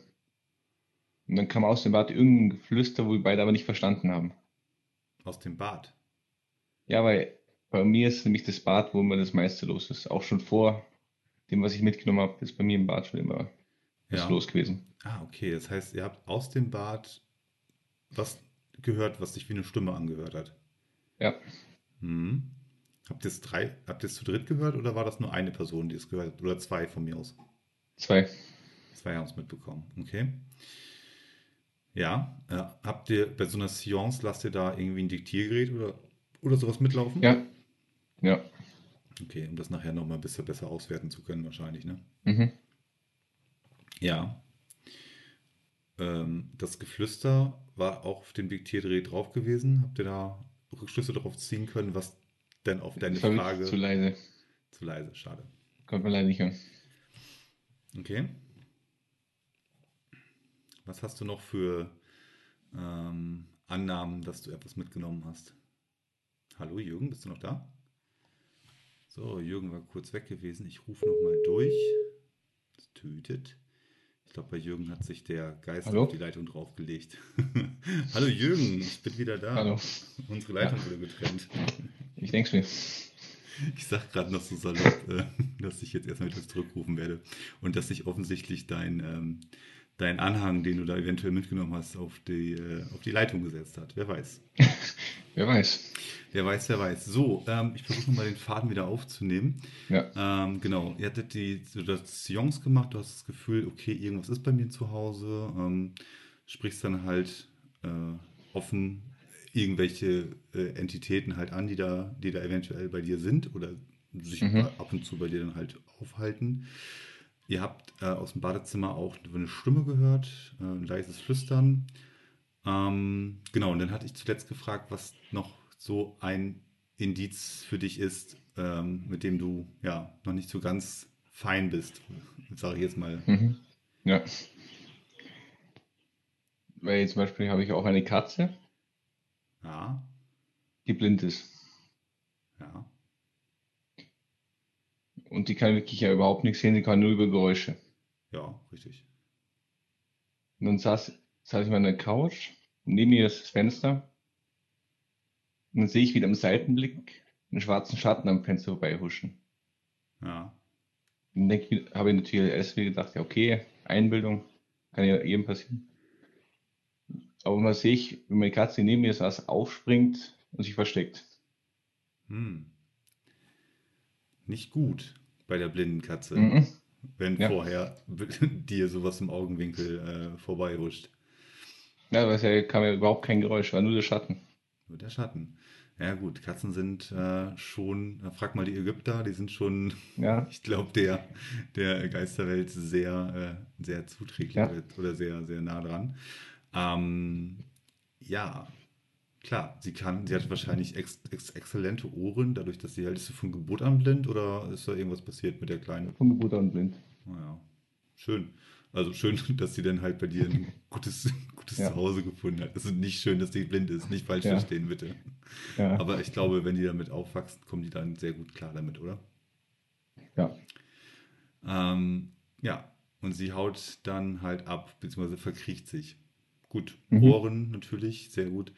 C: Und dann kam aus dem Bad irgendein Geflüster, wo wir beide aber nicht verstanden haben.
B: Aus dem Bad.
C: Ja, weil bei mir ist nämlich das Bad, wo immer das meiste los ist. Auch schon vor dem, was ich mitgenommen habe, ist bei mir im Bad schon immer was
B: Ja.
C: los gewesen.
B: Ah, okay. Das heißt, ihr habt aus dem Bad was gehört, was sich wie eine Stimme angehört hat.
C: Ja,
B: Hm. Habt ihr es drei, habt ihr es zu dritt gehört oder war das nur eine Person, die es gehört hat? Oder zwei von mir aus?
C: zwei.
B: Zwei haben es mitbekommen. Okay. Ja. Äh, habt ihr bei so einer Seance, lasst ihr da irgendwie ein Diktiergerät oder, oder sowas mitlaufen?
C: Ja, ja.
B: Okay, um das nachher nochmal ein bisschen besser auswerten zu können, wahrscheinlich, ne?
C: Mhm.
B: Ja. Ähm, das Geflüster war auch auf dem Diktiergerät drauf gewesen. Habt ihr da Rückschlüsse darauf ziehen können, was denn auf deine
C: Das wirklich
B: Frage
C: zu leise.
B: zu leise? Schade.
C: Konnte man leider nicht hören.
B: Okay. Was hast du noch für ähm, Annahmen, dass du etwas mitgenommen hast? Hallo Jürgen, bist du noch da? So, Jürgen war kurz weg gewesen. Ich rufe nochmal durch. Es tötet. Ich glaube, bei Jürgen hat sich der Geist
C: Hallo?
B: auf die Leitung draufgelegt. Hallo Jürgen, ich bin wieder da.
C: Hallo.
B: Unsere Leitung wurde getrennt.
C: Ich denke mir.
B: Ich sag gerade noch so salopp, äh, dass ich jetzt erstmal wieder zurückrufen werde und dass sich offensichtlich dein, ähm, dein Anhang, den du da eventuell mitgenommen hast, auf die, äh, auf die Leitung gesetzt hat. Wer weiß.
C: Wer weiß.
B: Wer weiß, wer weiß. So, ähm, ich versuche mal den Faden wieder aufzunehmen.
C: Ja.
B: Ähm, genau, ihr hattet die Situations gemacht, du hast das Gefühl, okay, irgendwas ist bei mir zu Hause, ähm, sprichst dann halt äh, offen irgendwelche äh, Entitäten halt an, die da, die da eventuell bei dir sind oder sich
C: Mhm.
B: ab und zu bei dir dann halt aufhalten. Ihr habt äh, aus dem Badezimmer auch eine Stimme gehört, äh, ein leises Flüstern. Ähm, genau, und dann hatte ich zuletzt gefragt, was noch so ein Indiz für dich ist, ähm, mit dem du ja noch nicht so ganz fein bist, sage ich jetzt mal.
C: Mhm. Ja. Weil zum Beispiel habe ich auch eine Katze,
B: Ja,
C: die blind ist.
B: ja,
C: Und die kann wirklich ja überhaupt nichts sehen, die kann nur über Geräusche.
B: ja, richtig.
C: Und dann saß, saß ich mal an der Couch, neben mir ist das Fenster. Und dann sehe ich wieder im Seitenblick einen schwarzen Schatten am Fenster vorbeihuschen.
B: Ja,
C: Und dann denk ich, habe ich natürlich erst wieder gedacht, ja okay, Einbildung, kann ja jedem passieren. Aber mal sehe ich, wie meine Katze neben mir saß, aufspringt und sich versteckt.
B: hm. Nicht gut bei der blinden Katze,
C: Mhm.
B: wenn
C: Ja.
B: vorher dir sowas im Augenwinkel äh, vorbeihuscht.
C: Ja, weil es ja kam ja überhaupt kein Geräusch, war nur der Schatten.
B: Nur der Schatten. Ja, gut, Katzen sind äh, schon, frag mal die Ägypter, die sind schon,
C: Ja,
B: ich glaube, der, der Geisterwelt sehr, äh, sehr zuträglich
C: ja,
B: oder sehr, sehr nah dran. Ähm, ja, klar, sie kann, sie hat wahrscheinlich ex, ex, exzellente Ohren, dadurch, dass sie halt, ist sie von Geburt an blind oder ist da irgendwas passiert mit der Kleinen?
C: von Geburt an blind.
B: Naja, schön. Also schön, dass sie dann halt bei dir ein gutes, gutes
C: Ja,
B: Zuhause gefunden hat. Also nicht schön, dass sie blind ist, nicht falsch
C: ja,
B: verstehen, bitte.
C: ja,
B: Aber ich glaube, wenn die damit aufwachsen, kommen die dann sehr gut klar damit, oder?
C: ja,
B: Ähm, ja, und sie haut dann halt ab, beziehungsweise verkriecht sich. Gut,
C: mhm.
B: Ohren natürlich, sehr gut.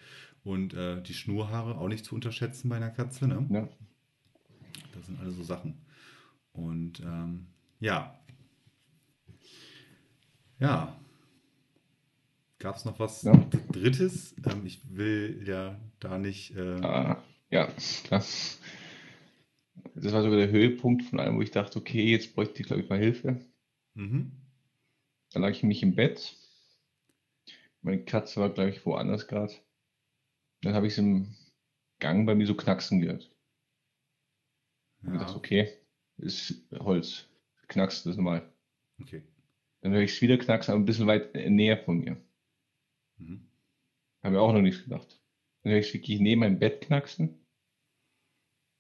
B: Und äh, die Schnurhaare auch nicht zu unterschätzen bei einer Katze, ne?
C: ja,
B: Das sind alles so Sachen. Und ähm, ja, ja, gab es noch was
C: ja.
B: Drittes? Ähm, ich will ja da nicht. Äh,
C: Ah, ja, klar. Das war sogar der Höhepunkt von allem, wo ich dachte, okay, jetzt bräuchte ich, glaube ich, mal Hilfe.
B: mhm.
C: Da lag ich mich im Bett. Meine Katze war, glaube ich, woanders gerade. Dann habe ich es im Gang bei mir so knacksen gehört. Und gedacht,
B: Ja,
C: okay, ist Holz. Knackst, das normal.
B: okay.
C: Dann höre ich es wieder knacksen, aber ein bisschen weit äh, näher von mir.
B: Mhm.
C: Haben wir auch noch nichts gedacht. Dann höre ich es wirklich neben meinem Bett knacksen.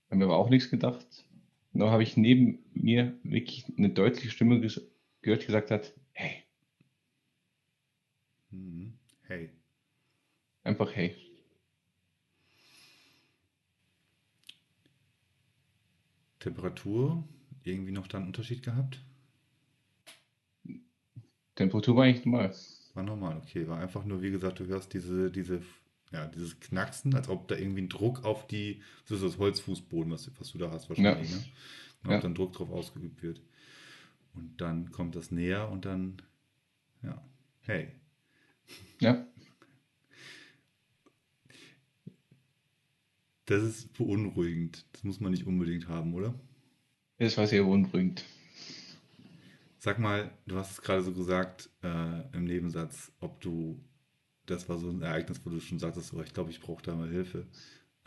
C: Haben wir aber auch nichts gedacht. Und dann habe ich neben mir wirklich eine deutliche Stimme gehört, die gesagt hat, hey,
B: Mhm. Hey.
C: einfach hey.
B: Temperatur, irgendwie noch da einen Unterschied gehabt?
C: Temperatur war eigentlich normal.
B: War normal, okay. War einfach nur, wie gesagt, du hörst diese, diese, ja, dieses Knacksen, als ob da irgendwie ein Druck auf die, das ist das Holzfußboden, was, was du da hast
C: Ja,
B: wahrscheinlich, ne? Und ob
C: ja,
B: dann Druck drauf ausgeübt wird. Und dann kommt das näher und dann, ja, hey.
C: Ja.
B: Das ist beunruhigend. Das muss man nicht unbedingt haben, oder?
C: Das war sehr beunruhigend.
B: Sag mal, du hast es gerade so gesagt äh, im Nebensatz, ob du, das war so ein Ereignis, wo du schon sagtest, oh, ich glaube, ich brauche da mal Hilfe.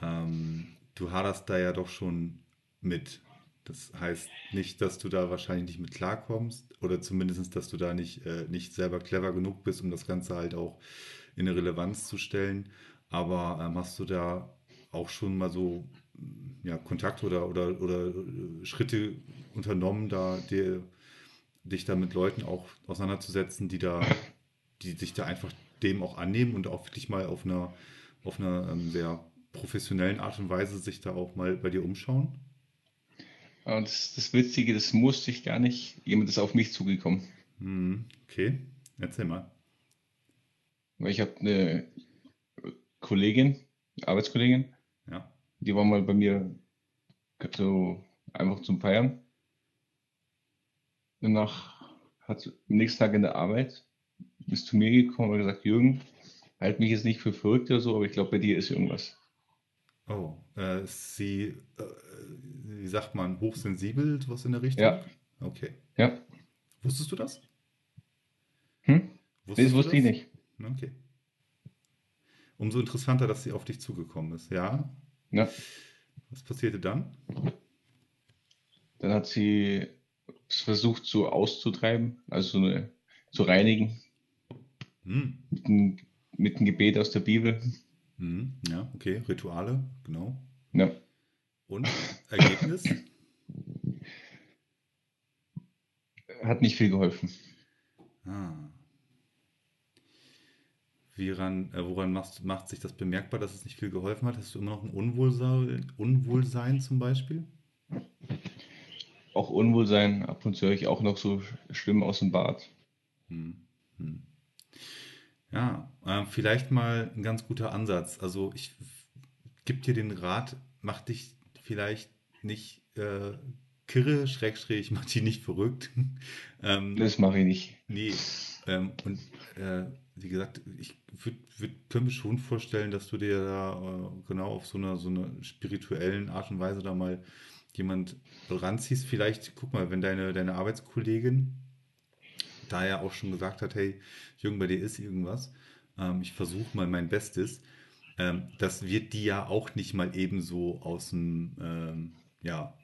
B: Ähm, du haderst da ja doch schon mit. Das heißt nicht, dass du da wahrscheinlich nicht mit klarkommst oder zumindest, dass du da nicht, äh, nicht selber clever genug bist, um das Ganze halt auch in eine Relevanz zu stellen. Aber ähm, hast du da auch schon mal so ja, Kontakt oder, oder, oder äh, Schritte unternommen, da dir dich da mit Leuten auch auseinanderzusetzen, die da, die sich da einfach dem auch annehmen und auch wirklich mal auf einer, auf einer ähm, sehr professionellen Art und Weise sich da auch mal bei dir umschauen?
C: Und das, das Witzige, das musste ich gar nicht. Jemand ist auf mich zugekommen.
B: Hm, okay, erzähl mal.
C: Ich habe eine Kollegin, Arbeitskollegin,
B: Ja.
C: die war mal bei mir so einfach zum Feiern. Danach hat sie am nächsten Tag in der Arbeit, ist zu mir gekommen und gesagt, Jürgen, halt mich jetzt nicht für verrückt oder so, aber ich glaube, bei dir ist irgendwas.
B: Oh, äh, ist sie, äh, wie sagt man, hochsensibel, sowas in der Richtung?
C: Ja,
B: Okay.
C: ja.
B: Wusstest du das?
C: Hm? Das
B: Wusstest du
C: wusste ich
B: das?
C: nicht.
B: Okay. Umso interessanter, dass sie auf dich zugekommen ist. Ja.
C: Ja.
B: Was passierte dann?
C: Dann hat sie es versucht so auszutreiben, also so eine, zu reinigen
B: Hm.
C: mit einem, mit einem Gebet aus der Bibel.
B: Hm. Ja, okay. Rituale, genau.
C: Ja.
B: Und Ergebnis?
C: Hat nicht viel geholfen.
B: Ah. Wieran, äh, woran machst, macht sich das bemerkbar, dass es nicht viel geholfen hat? Hast du immer noch ein Unwohlsein, Unwohlsein zum Beispiel?
C: Auch Unwohlsein, ab und zu höre ich auch noch so Stimmen aus dem Bad.
B: Hm. Hm. Ja, äh, vielleicht mal ein ganz guter Ansatz. Also ich gebe dir den Rat, mach dich vielleicht nicht äh, kirre, Schrägstrich, mach dich nicht verrückt. ähm,
C: Das mache ich nicht.
B: nee, ähm, und äh, wie gesagt, ich würd, würd, könnte mir schon vorstellen, dass du dir da äh, genau auf so einer so einer spirituellen Art und Weise da mal jemand ranziehst. Vielleicht, guck mal, wenn deine, deine Arbeitskollegin da ja auch schon gesagt hat, hey, Jürgen, bei dir ist irgendwas, ähm, ich versuche mal mein Bestes, ähm, das wird die ja auch nicht mal ebenso aus dem, ähm, ja,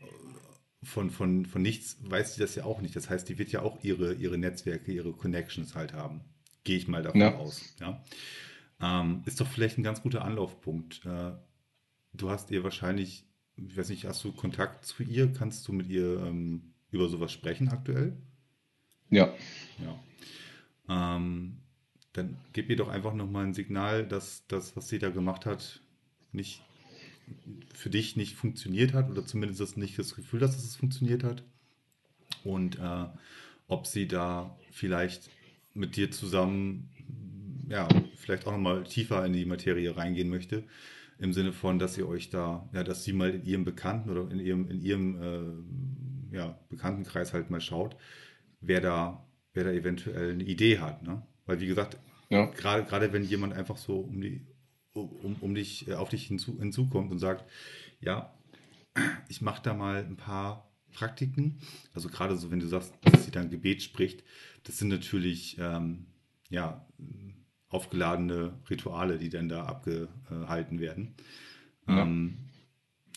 B: von, von, von nichts weiß sie das ja auch nicht. Das heißt, die wird ja auch ihre, ihre Netzwerke, ihre Connections halt haben. Gehe ich mal davon
C: Ja.
B: aus. Ja? Ähm, ist doch vielleicht ein ganz guter Anlaufpunkt. Äh, du hast ihr wahrscheinlich, ich weiß nicht, hast du Kontakt zu ihr? Kannst du mit ihr ähm, über sowas sprechen aktuell?
C: Ja,
B: Ja. Ähm, dann gib ihr doch einfach nochmal ein Signal, dass das, was sie da gemacht hat, nicht für dich nicht funktioniert hat oder zumindest das nicht das Gefühl, dass es funktioniert hat. Und äh, ob sie da vielleicht mit dir zusammen, ja, vielleicht auch nochmal tiefer in die Materie reingehen möchte. Im Sinne von, dass ihr euch da, ja, dass sie mal in ihrem Bekannten oder in ihrem, in ihrem äh, ja, Bekanntenkreis halt mal schaut, wer da, wer da eventuell eine Idee hat. Ne? Weil wie gesagt,
C: ja,
B: gerade, gerade wenn jemand einfach so um die, um, um dich, äh, auf dich hinzu, hinzukommt und sagt, ja, ich mache da mal ein paar Praktiken. Also gerade so, wenn du sagst, dass sie dann Gebet spricht, das sind natürlich ähm, ja, aufgeladene Rituale, die dann da abgehalten werden.
C: Ja.
B: Ähm,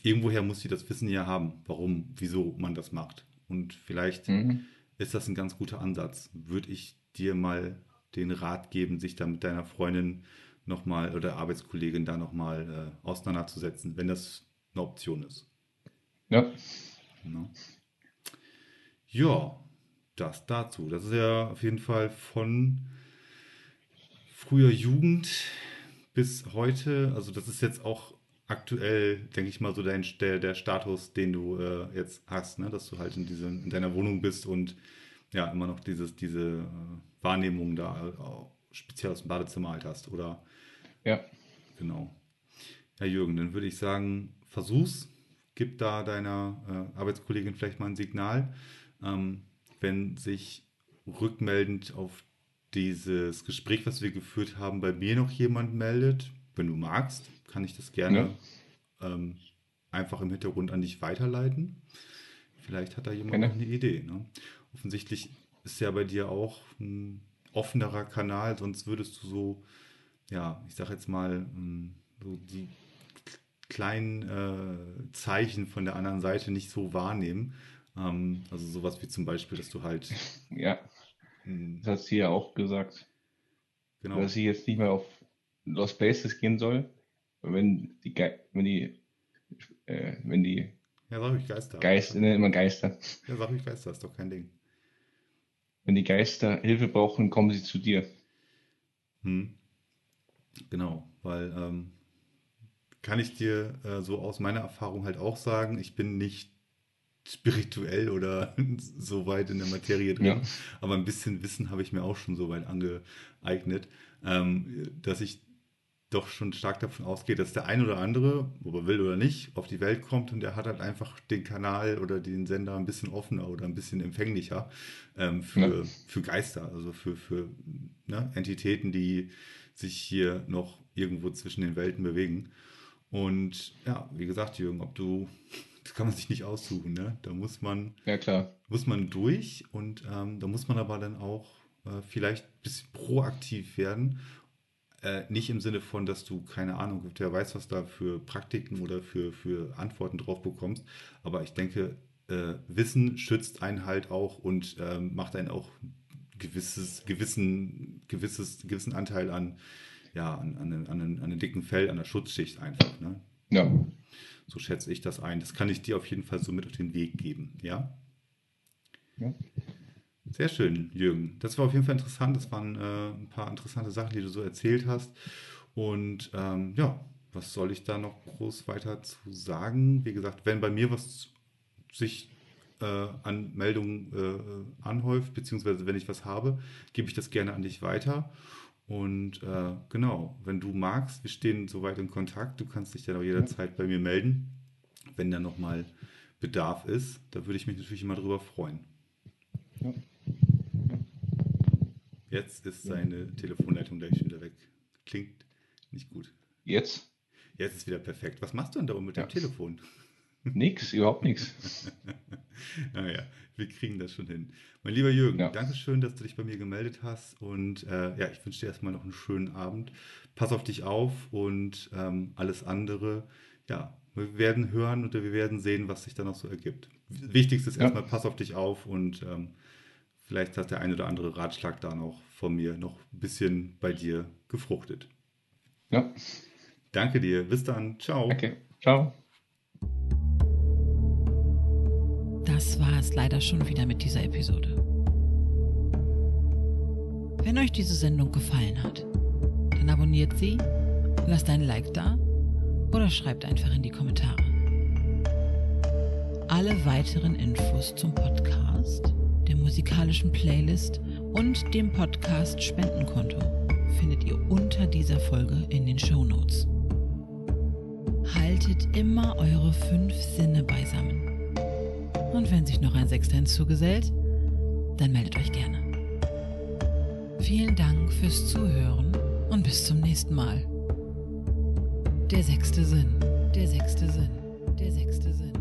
B: irgendwoher muss sie das Wissen ja haben, warum, wieso man das macht. Und vielleicht
C: mhm.
B: ist das ein ganz guter Ansatz. Würde ich dir mal den Rat geben, sich da mit deiner Freundin nochmal oder Arbeitskollegin da nochmal äh, auseinanderzusetzen, wenn das eine Option ist.
C: ja,
B: Ne? Ja, das dazu. Das ist ja auf jeden Fall von früher Jugend bis heute. Also das ist jetzt auch aktuell, denke ich mal, so dein, der, der Status, den du äh, jetzt hast, ne? dass du halt in, diese, in deiner Wohnung bist und ja, immer noch dieses, diese äh, Wahrnehmung da äh, speziell aus dem Badezimmer halt hast. Oder
C: ja,
B: Genau. Ja, Jürgen, dann würde ich sagen, versuch's. Gib da deiner äh, Arbeitskollegin vielleicht mal ein Signal. Ähm, wenn sich rückmeldend auf dieses Gespräch, was wir geführt haben, bei mir noch jemand meldet, wenn du magst, kann ich das gerne ähm, einfach im Hintergrund an dich weiterleiten. Vielleicht hat da jemand
C: Gerne.
B: noch eine Idee. Ne? Offensichtlich ist ja bei dir auch ein offenerer Kanal, sonst würdest du so, ja, ich sag jetzt mal, mh, so die kleinen äh, Zeichen von der anderen Seite nicht so wahrnehmen. Ähm, also sowas wie zum Beispiel, dass du halt,
C: ja,
B: mh,
C: das hat sie ja auch gesagt,
B: genau,
C: dass sie jetzt nicht mehr auf Lost Places gehen soll, wenn die, Ge wenn die, äh, wenn die
B: ja, sag ich Geister.
C: Geister, ne, immer Geister,
B: Ja, sag ich Geister, ist doch kein Ding.
C: Wenn die Geister Hilfe brauchen, kommen sie zu dir.
B: Hm. Genau, weil ähm, kann ich dir äh, so aus meiner Erfahrung halt auch sagen, ich bin nicht spirituell oder so weit in der Materie drin,
C: Ja.
B: aber ein bisschen Wissen habe ich mir auch schon so weit angeeignet, ähm, dass ich doch schon stark davon ausgehe, dass der ein oder andere, ob er will oder nicht, auf die Welt kommt und der hat halt einfach den Kanal oder den Sender ein bisschen offener oder ein bisschen empfänglicher ähm, für,
C: Ja.
B: für Geister, also für, für ne, Entitäten, die sich hier noch irgendwo zwischen den Welten bewegen. Und ja, wie gesagt, Jürgen, ob du, das kann man sich nicht aussuchen, ne? Da muss man,
C: Ja, klar.
B: muss man durch und ähm, da muss man aber dann auch äh, vielleicht ein bisschen proaktiv werden. Äh, nicht im Sinne von, dass du, keine Ahnung, wer weiß, was da für Praktiken oder für, für Antworten drauf bekommst. Aber ich denke, äh, Wissen schützt einen halt auch und ähm, macht einen auch gewisses, gewissen, gewisses, gewissen Anteil an, ja, an, an, an, an, an einem dicken Fell, an der Schutzschicht einfach. Ne?
C: Ja,
B: So schätze ich das ein. Das kann ich dir auf jeden Fall so mit auf den Weg geben, ja?
C: Ja.
B: Sehr schön, Jürgen. Das war auf jeden Fall interessant. Das waren äh, ein paar interessante Sachen, die du so erzählt hast. Und ähm, ja, was soll ich da noch groß weiter zu sagen? Wie gesagt, wenn bei mir was sich äh, an Meldungen äh, anhäuft, beziehungsweise wenn ich was habe, gebe ich das gerne an dich weiter. Und äh, genau, wenn du magst, wir stehen soweit in Kontakt. Du kannst dich dann auch jederzeit bei mir melden, wenn da nochmal Bedarf ist. Da würde ich mich natürlich immer drüber freuen.
C: Ja.
B: Jetzt ist seine Telefonleitung gleich wieder weg. Klingt nicht gut.
C: jetzt
B: Jetzt ist wieder perfekt. Was machst du denn da mit
C: Ja.
B: dem Telefon?
C: nix, überhaupt nichts.
B: Naja, wir kriegen das schon hin. Mein lieber Jürgen,
C: Ja.
B: danke schön, dass du dich bei mir gemeldet hast. Und äh, ja, ich wünsche dir erstmal noch einen schönen Abend. Pass auf dich auf und ähm, alles andere, ja, wir werden hören und wir werden sehen, was sich da noch so ergibt. Wichtigste ist
C: Ja.
B: erstmal, pass auf dich auf und ähm, vielleicht hat der ein oder andere Ratschlag da noch von mir noch ein bisschen bei dir gefruchtet.
C: Ja,
B: Danke dir. Bis dann. Ciao.
C: danke. Ciao.
A: Das war es leider schon wieder mit dieser Episode. Wenn euch diese Sendung gefallen hat, dann abonniert sie, lasst ein Like da oder schreibt einfach in die Kommentare. Alle weiteren Infos zum Podcast, der musikalischen Playlist und dem Podcast Spendenkonto findet ihr unter dieser Folge in den Shownotes. Haltet immer eure fünf Sinne beisammen. Und wenn sich noch ein Sechster hinzugesellt, dann meldet euch gerne. Vielen Dank fürs Zuhören und bis zum nächsten Mal. Der sechste Sinn, der sechste Sinn, der sechste Sinn.